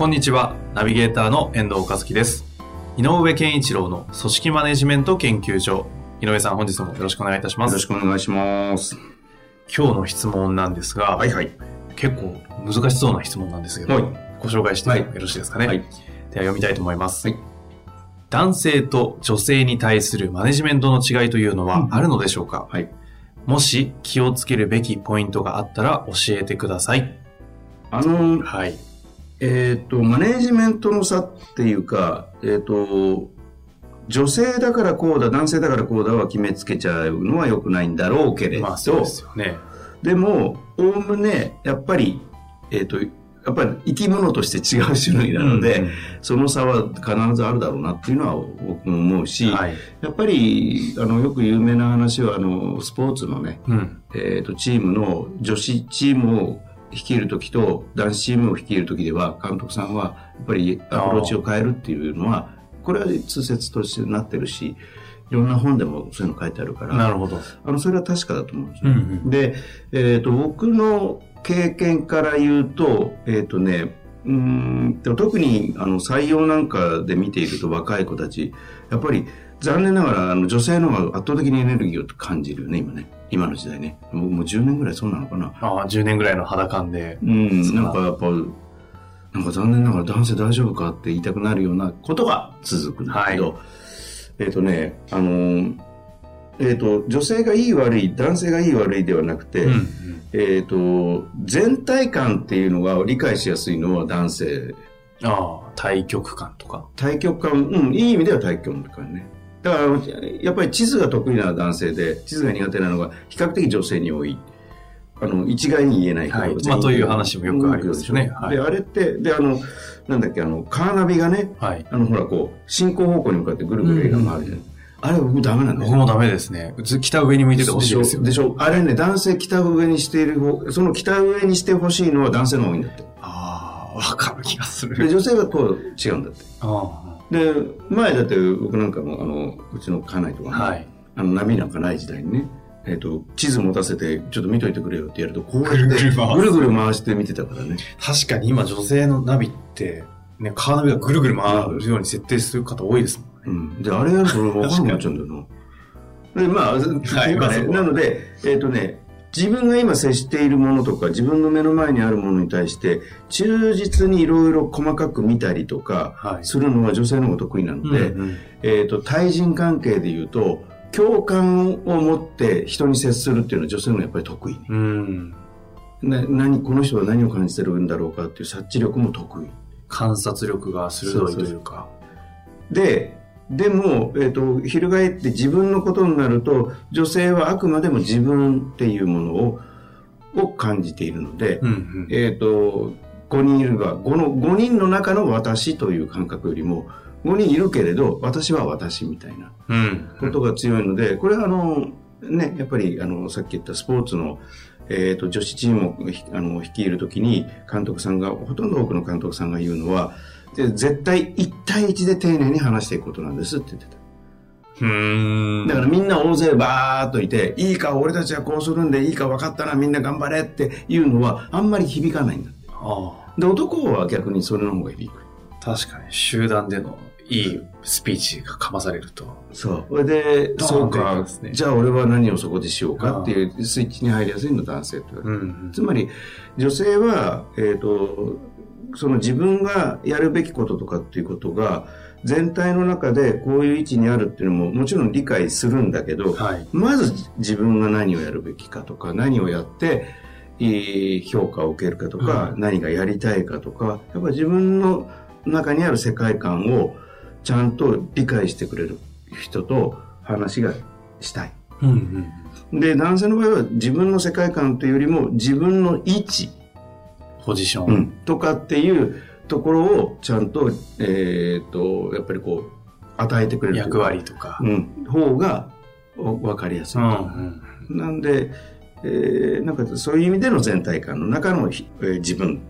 こんにちは。ナビゲーターの遠藤和樹です。井上健一郎の組織マネジメント研究所。井上さん、本日もよろしくお願いいたします。よろしくお願いします。今日の質問なんですが、はいはい。結構難しそうな質問なんですけど、はいご紹介してもはいよろしいですかね？はいでは読みたいと思います。はい男性と女性に対するマネジメントの違いというのはうんあるのでしょうか、はい。もし気をつけるべきポイントがあったら教えてください。あの、はい。えっ、と、マネージメントの差っていうか、えっ、と、女性だからこうだ、男性だからこうだは決めつけちゃうのは良くないんだろうけれど、まあそうですよね。でも、おおむね、やっぱり、えっ、と、やっぱり生き物として違う種類なので、うんその差は必ずあるだろうなっていうのは僕も思うし、はい。やっぱり、あの、よく有名な話は、あの、スポーツのね、うん。えー、とチームの女子チームを率いる時と男子チームを率いる時では監督さんはやっぱりアプローチを変えるっていうのはこれは通説としてなってるしいろんな本でもそういうの書いてあるからなるほど。あのそれは確かだと思うんですよ。うんうん。で、えー、と僕の経験から言うと,、えーとね、うーんと特にあの採用なんかで見ていると若い子たちやっぱり残念ながらあの女性の方が圧倒的にエネルギーを感じるよね今ね今の時代ねもうもう10年ぐらいそうなのかなああ、10年ぐらいの肌感で。うんなんかやっぱなんか残念ながら男性大丈夫かって言いたくなるようなことが続くんだけど、えっ、とねあのーえっ、と女性がいい悪い男性がいい悪いではなくて、うんうん。えっ、と、全体感っていうのが理解しやすいのは男性。ああ、対極感とか。対極感、うん、いい意味では対極感ね。だから、やっぱり地図が得意な男性で、地図が苦手なのが比較的女性に多い。あの、一概に言えないけどはいまあという話もよくありますよねはいで、あれって、で、あの、なんだっけ、あの、カーナビがね、はい。あの、ほら、こう、進行方向に向かってぐるぐる映画が回るじゃない。あれ僕ダメなんだよ僕もダメですね。ず北上に向いててほしいですよ。でしょあれね、男性北上にしている方、その北上にしてほしいのは男性の方がいいんだって。ああ、わかる気がすで、る。女性はこう違うんだって。あで、前だって僕なんかも、あの、うちの家内とかはい。あの、ナビなんかない時代にね、えっ、と、地図持たせて、ちょっと見といてくれよってやると、こうやって、ぐるぐる回すぐるぐる回して見てたからね。確かに今女性のナビって、ね、カーナビがぐるぐる回るように設定する方多いですもんね。うん。で、あれやると俺分かんなくなっちゃうんだよな。で、まあ、いまあそこはなので、えっ、とね、自分が今接しているものとか、自分の目の前にあるものに対して、忠実にいろいろ細かく見たりとか、はいするのは女性の方が得意なので、うんうんえっ、と、対人関係で言うと、共感を持って人に接するっていうのは女性のやっぱり得意ね。うん。な何、この人は何を感じてるんだろうかっていう察知力も得意。観察力が鋭いというか。で、でも、えっ、と、翻って自分のことになると、女性はあくまでも自分っていうものを、を感じているので、うんうん。えっ、と、5人いるが、5の、5人の中の私という感覚よりも、5人いるけれど、私は私みたいなうん。ことが強いので、これはあの、ね、やっぱりあの、さっき言ったスポーツの、えっ、と、女子チームをひあの率いるときに、監督さんが、ほとんど多くの監督さんが言うのは、で絶対1対1で丁寧に話していくことなんですって言ってた。うーん。だからみんな大勢バーっといて、いいか、俺たちはこうするんで、いいか分かったな、みんな頑張れっていうのは、あんまり響かないんだって。あで、男は逆にそれの方が響く。あ、確かに集団でのいいスピーチがかまされると。そう。それで、そうかね、じゃあ俺は何をそこでしようかっていうスイッチに入りやすいの男性って言われるうんつまり、女性は、えっ、と、その自分がやるべきこととかっていうことが、全体の中でこういう位置にあるっていうのももちろん理解するんだけど、はい。まず自分が何をやるべきかとか、何をやって、いい評価を受けるかとか、うん何がやりたいかとか、やっぱ自分の中にある世界観をちゃんと理解してくれる人と話がしたい。うんうん。で、男性の場合は自分の世界観というよりも自分の位置ポジション。うん、とかっていうところをちゃんと、えっ、と、やっぱりこう、与えてくれる役割とか。うん、方がお分かりやすい。うんうんなんで、えーなんかそういう意味での全体感の中の、ひえー自分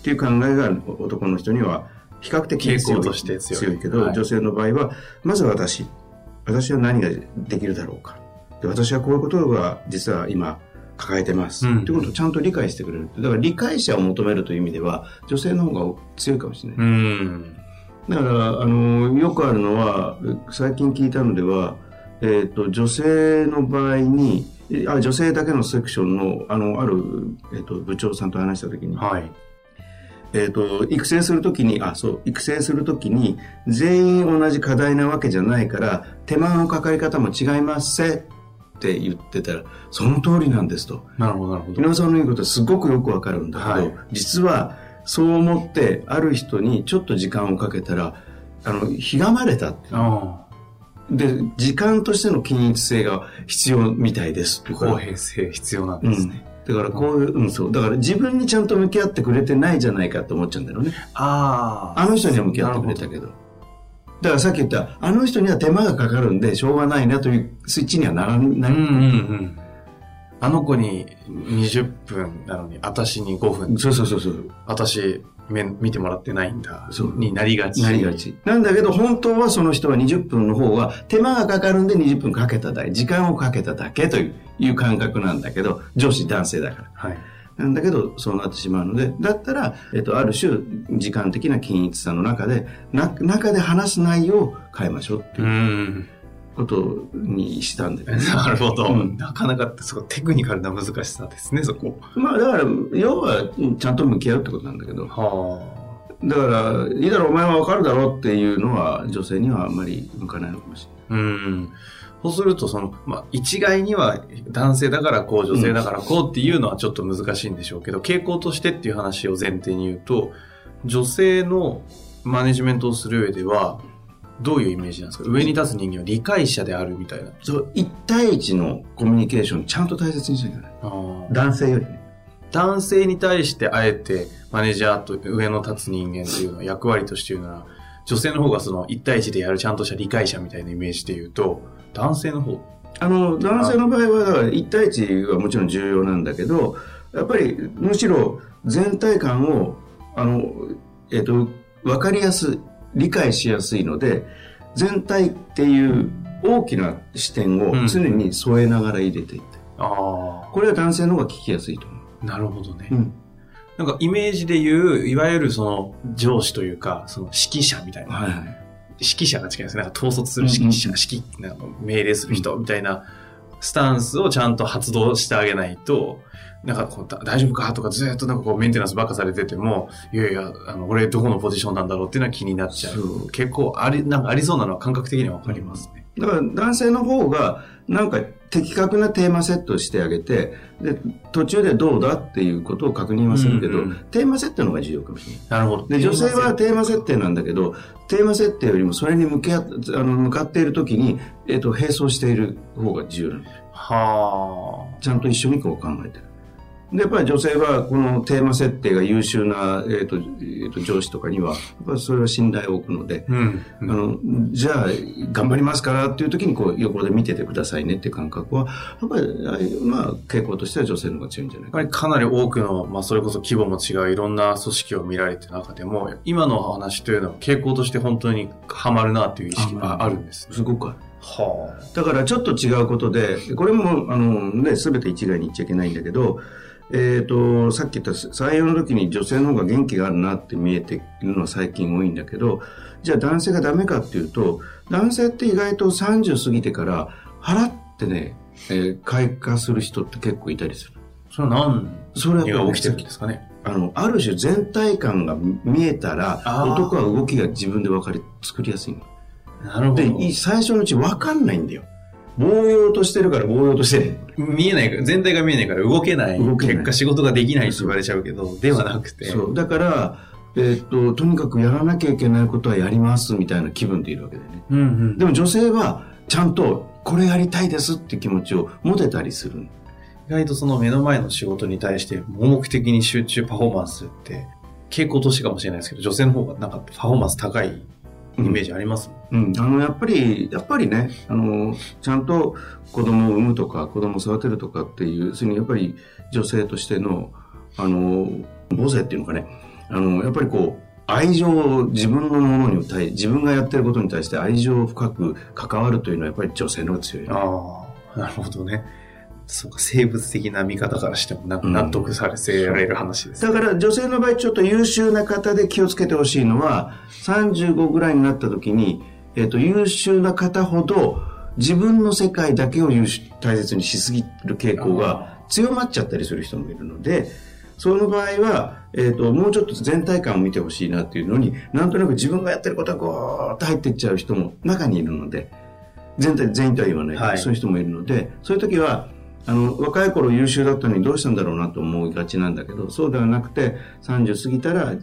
っていう考えが男の人には比較的傾向として強いけど、はい女性の場合は、まず私。私は何ができるだろうか。で私はこういうことが実は今抱えてます。うんってことをちゃんと理解してくれる。だから理解者を求めるという意味では、女性の方が強いかもしれない。うん。だから、あの、よくあるのは、最近聞いたのでは、えっ、と、女性の場合に、あ女性だけのセクションの、あの、ある、えっ、と、部長さんと話したときに、はい。えっ、と、育成するときに、あ、そう、育成するときに、全員同じ課題なわけじゃないから、手間のかかり方も違いますせって言ってたら、その通りなんですと。なるほど、なるほど。井上さんの言うことはすごくよくわかるんだけど、はい。実はそう思ってある人にちょっと時間をかけたらあのひがまれたあで時間としての均一性が必要みたいですあ公平性必要なんうんですね。だからこういう、うん、そう。だから自分にちゃんと向き合ってくれてないじゃないかって思っちゃうんだよね。あ。あの人には向き合ってくれたけどだからさっき言ったあの人には手間がかかるんでしょうがないなというスイッチにはならない、うんうんうん。あの子に20分なのに、私に5分。そうそうそうそう私、面見てもらってないんだ。そうになりがち。なりがち。なんだけど、本当はその人は20分の方が手間がかかるんで20分かけただけ、時間をかけただけといういう感覚なんだけど、上司男性だから。はい。なんだけど、そうなってしまうので、だったら、えっと、ある種、時間的な均一さの中で、な、中で話す内容を変えましょうってういうんことにしたんだよね。なるほど。うんなかなかそこテクニカルな難しさですね、そこ。まあ、だから、要は、ちゃんと向き合うってことなんだけど、はだから、いいだろ、お前はわかるだろうっていうのは、女性にはあんまり向かないのかもしれない。あ。うん。そうすると、その、まあ、一概には男性だからこう、女性だからこうっていうのはちょっと難しいんでしょうけど、傾向としてっていう話を前提に言うと、女性のマネジメントをする上では、どういうイメージなんですか？上に立つ人間は理解者であるみたいな。そう、一対一のコミュニケーションちゃんと大切にしなきゃいけない。男性よりね。男性に対してあえてマネージャーと上の立つ人間っていうのは役割として言うなら、女性の方がその1対1でやるちゃんとした理解者みたいなイメージで言うと、男性の方、あの、男性の場合は、だから一対一はもちろん重要なんだけど、やっぱり、むしろ全体感を、あの、えっ、と、わかりやすい、理解しやすいので、全体っていう大きな視点を常に添えながら入れていって。あこれは男性の方が聞きやすいと思う。あ、なるほどね。うん。なんかイメージで言う、いわゆるその上司というか、その指揮者みたいな。はいはい。指揮者が近いですね。なんか統率する指揮者、うん指揮、なんか命令する人みたいなスタンスをちゃんと発動してあげないと、なんかこうだ大丈夫か？とかずっとなんかこうメンテナンスばっかされてても、いやいや、あの、俺どこのポジションなんだろうっていうのは気になっちゃう。結構あり、なんかありそうなのは感覚的にはわかりますね。だから男性の方がなんか的確なテーマセットをしてあげてで途中でどうだっていうことを確認はするけど、うんうんテーマ設定の方が重要かもしれない。なるほど。で女性はテーマ設定なんだけどテーマ設定よりもそれに向き合っあの向かっている時に、えっと並走している方が重要なの。はちゃんと一緒にこう考えてるでやっぱり女性はこのテーマ設定が優秀な、えっとえっと上司とかにはやっぱりそれは信頼を置くので、あ。うん。あの、じゃあ、頑張りますからっていう時に、こう、横で見ててくださいねっていう感覚は、やっぱり、まあ、傾向としては女性の方が強いんじゃないかやっぱりかなり多くの、まあそれこそ規模も違ういろんな組織を見られてる中でも、今のお話というのは傾向として本当にハマるなという意識があるんですね。すごくある。はだから、ちょっと違うことで、これも、あの、ね、すべて一概に言っちゃいけないんだけど、えっ、と、さっき言った採用の時に女性の方が元気があるなって見えているのは最近多いんだけど、じゃあ男性がダメかっていうと、男性って意外と30過ぎてから腹ってね、えー開花する人って結構いたりする。あ。それは何それは起きてるんですかね？あの、ある種全体感が見えたら、男は動きが自分で分かり、作りやすいの。なるほど。で、い最初のうち分かんないんだよ。ぼうようとしてるからぼうようとしてる。見えないから、全体が見えないから動けない。動けない結果仕事ができないって言われちゃうけど、ではなくて。そう。だから、えっと、とにかくやらなきゃいけないことはやりますみたいな気分でいるわけだよね。うんうん。でも女性は、ちゃんと、これやりたいですって気持ちを持てたりする。意外とその目の前の仕事に対して盲目的に集中パフォーマンスって傾向としてかもしれないですけど、女性の方がなんかパフォーマンス高いイメージあります？うん、あの、やっぱり、やっぱりね、あの、ちゃんと子供を産むとか、子供を育てるとかっていう、それにやっぱり女性としての、あの、母性っていうのかね、あの、やっぱりこう、愛情を自分のものに対自分がやってることに対して愛情を深く関わるというのはやっぱり女性の方が強い、ね、ああ、なるほどね。そうか、生物的な見方からしても納得させられる話です、うん、だから女性の場合ちょっと優秀な方で気をつけてほしいのは、35ぐらいになった時に、えっ、ー、と、優秀な方ほど自分の世界だけを大切にしすぎる傾向が強まっちゃったりする人もいるので、その場合は、えっ、ー、と、もうちょっと全体感を見てほしいなっていうのに、なんとなく自分がやってることがゴーッと入っていっちゃう人も中にいるので、全体、全員とは言わないはい、そういう人もいるので、そういう時は、あの、若い頃優秀だったのにどうしたんだろうなと思いがちなんだけど、そうではなくて、30過ぎたら、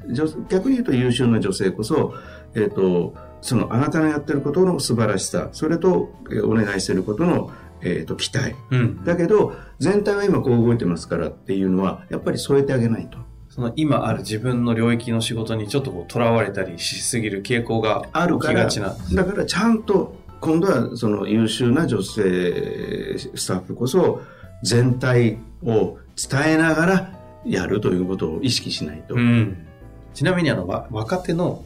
逆に言うと優秀な女性こそ、えっ、ー、と、そのあなたのやってることの素晴らしさ、それと、えー、お願いしてることの、えーと、期待、うん、だけど全体は今こう動いてますからっていうのはやっぱり添えてあげないと。その今ある自分の領域の仕事にちょっとこう囚われたりしすぎる傾向があるからだからちゃんと今度はその優秀な女性スタッフこそ全体を伝えながらやるということを意識しないと。うん、ちなみにあの、若手の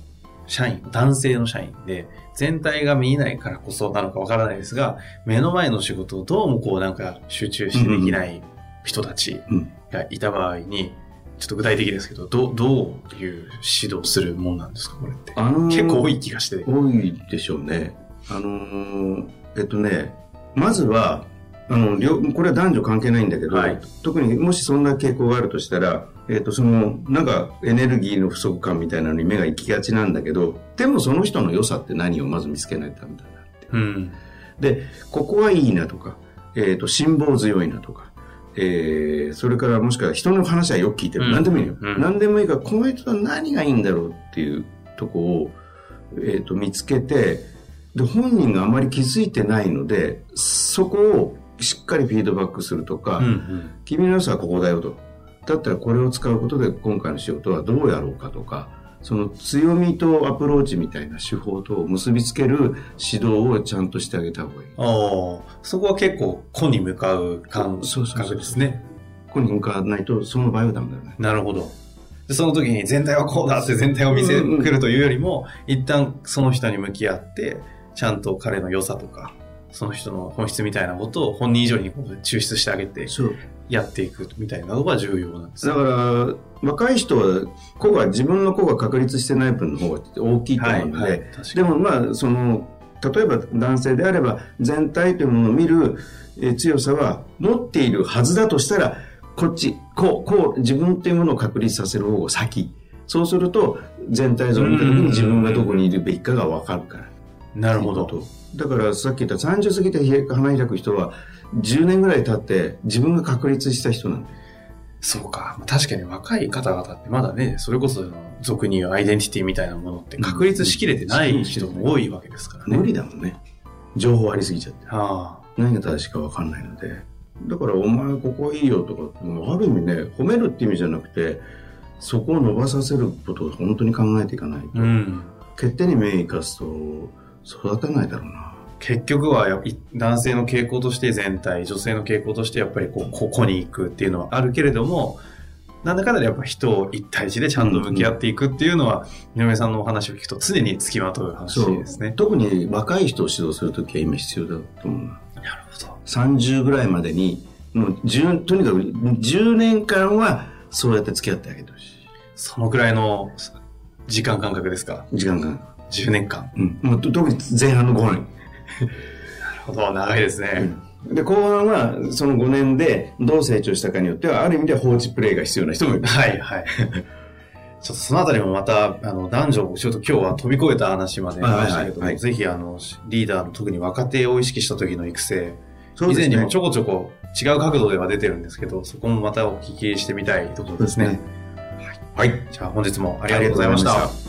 社員、男性の社員で、全体が見えないからこそなのかわからないですが、目の前の仕事をどうもこうなんか集中してできない人たちがいた場合に、ちょっと具体的ですけど、どどういう指導するもんなんですか、これって。あのー、結構多い気がして。多いでしょうね。あのー、えっとね、まずは、あの、これは男女関係ないんだけど、はい、特にもしそんな傾向があるとしたら、えっ、ー、と、その、なんかエネルギーの不足感みたいなのに目が行きがちなんだけど、でもその人の良さって何をまず見つけないとダメだなって。うん、で、ここはいいなとか、えっ、ー、と、辛抱強いなとか、えー、それからもしくは人の話はよく聞いてる。うん、何でもいいよ。うん、何でもいいから、この人は何がいいんだろうっていうとこを、えっ、ー、と、見つけて、で、本人があまり気づいてないので、そこをしっかりフィードバックするとか、うんうん、君の良さはここだよと。だったらこれを使うことで今回の仕事はどうやろうかとか、その強みとアプローチみたいな手法と結びつける指導をちゃんとしてあげた方がいい。ああ、そこは結構個に向かう感覚ですね。個に向かわないとその場合はダメだよね。なるほど。でその時に全体はこうだって全体を見せるというよりも、一旦その人に向き合って、ちゃんと彼の良さとか、その人の本質みたいなことを本人以上に抽出してあげて、やっていくみたいなのが重要なんです、だから、若い人は、子が、自分の子が確立してない分の方が大きいと思うので、はいはい、でもまあ、その、例えば男性であれば、全体というものを見る強さは持っているはずだとしたら、こっち、こう、こう、自分というものを確立させる方が先。そうすると、全体像を見た時に自分がどこにいるべきかがわかるから。なるほど。だからさっき言った30過ぎて花開く人は10年ぐらい経って自分が確立した人なんだそうか。確かに若い方々ってまだね、それこそ俗に言うアイデンティティみたいなものって確立しきれてない人も多いわけですからね。無理だもんね。情報ありすぎちゃって。はあ、何が正しいかわかんないので。だからお前ここいいよとか、ある意味ね、褒めるって意味じゃなくて、そこを伸ばさせることを本当に考えていかないと。うん、欠点に目生かすと、育たないだろうな。結局は男性の傾向として全体、女性の傾向としてやっぱりこう、ここに行くっていうのはあるけれども、なんだかんだでやっぱ人を一対一でちゃんと向き合っていくっていうのは、井上さんのお話を聞くと常につきまとう話ですね。特に若い人を指導するときは今必要だと思うな。なるほど。30ぐらいまでに、もう10とにかく10年間はそうやって付き合ってあげてほしい。そのくらいの時間感覚ですか？時間感覚。10年間。うん。もう特に前半の5年。なるほど、長いですね。うん、で、後半は、その5年でどう成長したかによっては、ある意味では放置プレイが必要な人もいる。はい、はい。ちょっとそのあたりもまた、あの、男女、ちょっと今日は飛び越えた話までありましたけど、はいはい、ぜひ、あの、リーダーの特に若手を意識した時の育成、ね、以前にもちょこちょこ違う角度では出てるんですけど、そこもまたお聞きしてみたいところですね。すねはい。じゃあ本日もありがとうございました。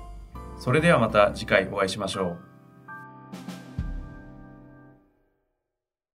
それではまた次回お会いしましょう。